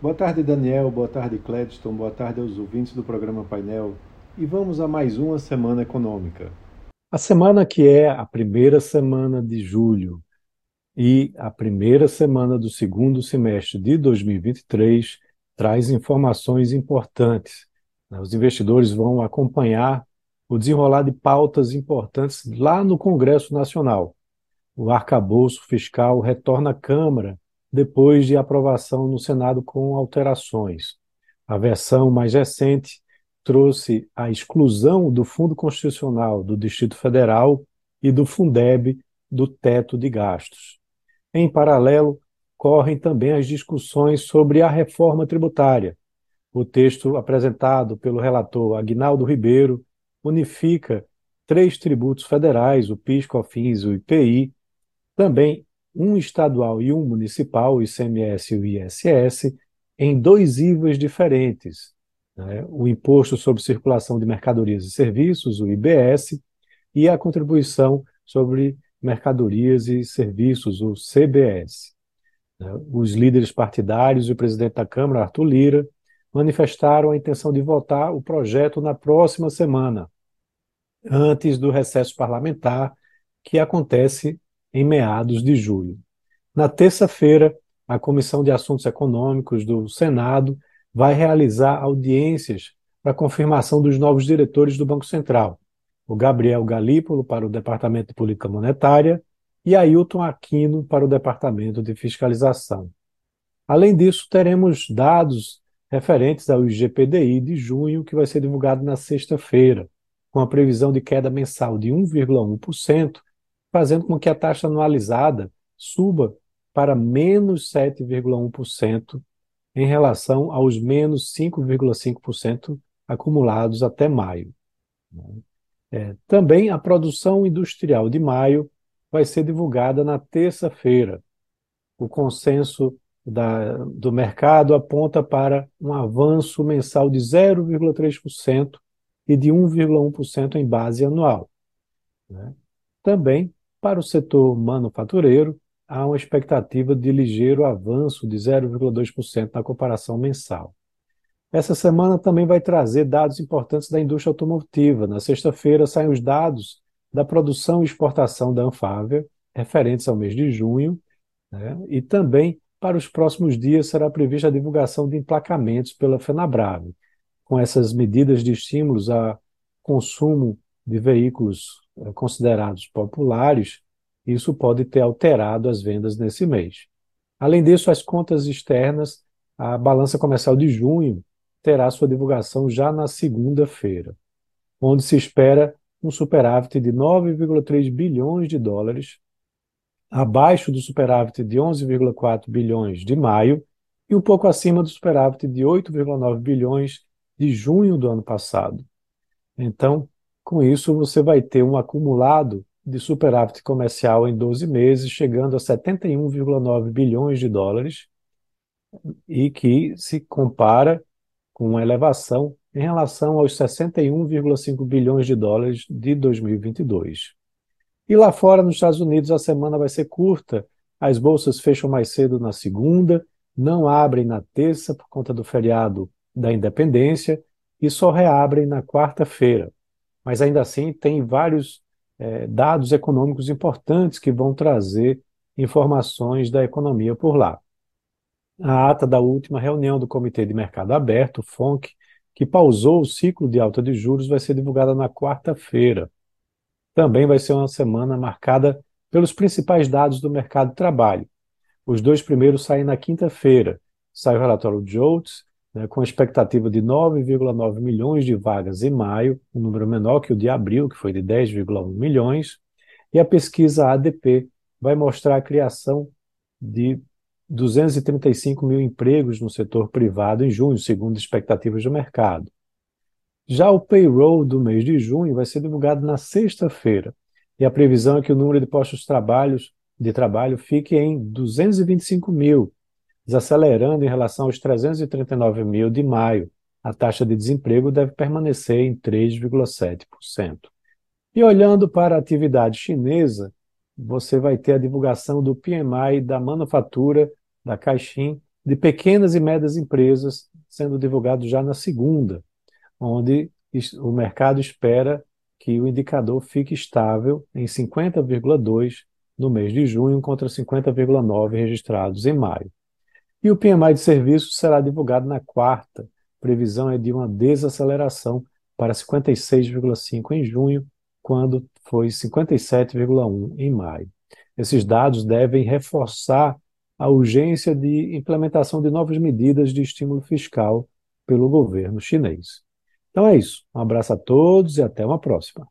Boa tarde, Daniel. Boa tarde, Cledston. Boa tarde aos ouvintes do programa Painel. E vamos a mais uma semana econômica. A semana que é a primeira semana de julho e a primeira semana do segundo semestre de 2023 traz informações importantes. Os investidores vão acompanhar o desenrolar de pautas importantes lá no Congresso Nacional. O arcabouço fiscal retorna à Câmara depois de aprovação no Senado com alterações. A versão mais recente trouxe a exclusão do Fundo Constitucional do Distrito Federal e do Fundeb do teto de gastos. Em paralelo, correm também as discussões sobre a reforma tributária. O texto apresentado pelo relator Agnaldo Ribeiro unifica três tributos federais, o PIS, COFINS e o IPI, também um estadual e um municipal, o ICMS e o ISS, em dois IVAs diferentes. Né? O Imposto sobre Circulação de Mercadorias e Serviços, o IBS, e a Contribuição sobre Mercadorias e Serviços, o CBS. Né? Os líderes partidários e o presidente da Câmara, Arthur Lira, manifestaram a intenção de votar o projeto na próxima semana, antes do recesso parlamentar, que acontece em meados de julho. Na terça-feira, a Comissão de Assuntos Econômicos do Senado vai realizar audiências para confirmação dos novos diretores do Banco Central, o Gabriel Galípolo para o Departamento de Política Monetária e Ailton Aquino para o Departamento de Fiscalização. Além disso, teremos dados referentes ao IGPDI de junho, que vai ser divulgado na sexta-feira, com a previsão de queda mensal de 1,1%, fazendo com que a taxa anualizada suba para menos 7,1% em relação aos menos 5,5% acumulados até maio. É, também a produção industrial de maio vai ser divulgada na terça-feira. O consenso da, do mercado aponta para um avanço mensal de 0,3% e de 1,1% em base anual. Né? Também para o setor manufatureiro, há uma expectativa de ligeiro avanço de 0,2% na comparação mensal. Essa semana também vai trazer dados importantes da indústria automotiva. Na sexta-feira saem os dados da produção e exportação da Anfávia, referentes ao mês de junho, né? e também para os próximos dias será prevista a divulgação de emplacamentos pela FenaBrave, com essas medidas de estímulos a consumo de veículos considerados populares, isso pode ter alterado as vendas nesse mês. Além disso, as contas externas, a balança comercial de junho terá sua divulgação já na segunda-feira, onde se espera um superávit de 9,3 bilhões de dólares, abaixo do superávit de 11,4 bilhões de maio e um pouco acima do superávit de 8,9 bilhões de junho do ano passado. Então, com isso, você vai ter um acumulado de superávit comercial em 12 meses, chegando a 71,9 bilhões de dólares, e que se compara com uma elevação em relação aos 61,5 bilhões de dólares de 2022. E lá fora, nos Estados Unidos, a semana vai ser curta. As bolsas fecham mais cedo na segunda, não abrem na terça por conta do feriado da independência e só reabrem na quarta-feira mas ainda assim tem vários é, dados econômicos importantes que vão trazer informações da economia por lá. A ata da última reunião do Comitê de Mercado Aberto, FONC, que pausou o ciclo de alta de juros, vai ser divulgada na quarta-feira. Também vai ser uma semana marcada pelos principais dados do mercado de trabalho. Os dois primeiros saem na quinta-feira. Sai o relatório JOLTS né, com expectativa de 9,9 milhões de vagas em maio, um número menor que o de abril, que foi de 10,1 milhões, e a pesquisa ADP vai mostrar a criação de 235 mil empregos no setor privado em junho, segundo expectativas do mercado. Já o payroll do mês de junho vai ser divulgado na sexta-feira, e a previsão é que o número de postos de, trabalhos, de trabalho fique em 225 mil, desacelerando em relação aos 339 mil de maio. A taxa de desemprego deve permanecer em 3,7%. E olhando para a atividade chinesa, você vai ter a divulgação do PMI da manufatura da Caixin de pequenas e médias empresas, sendo divulgado já na segunda, onde o mercado espera que o indicador fique estável em 50,2 no mês de junho contra 50,9 registrados em maio. E o PMI de serviços será divulgado na quarta. Previsão é de uma desaceleração para 56,5 em junho, quando foi 57,1 em maio. Esses dados devem reforçar a urgência de implementação de novas medidas de estímulo fiscal pelo governo chinês. Então é isso. Um abraço a todos e até uma próxima.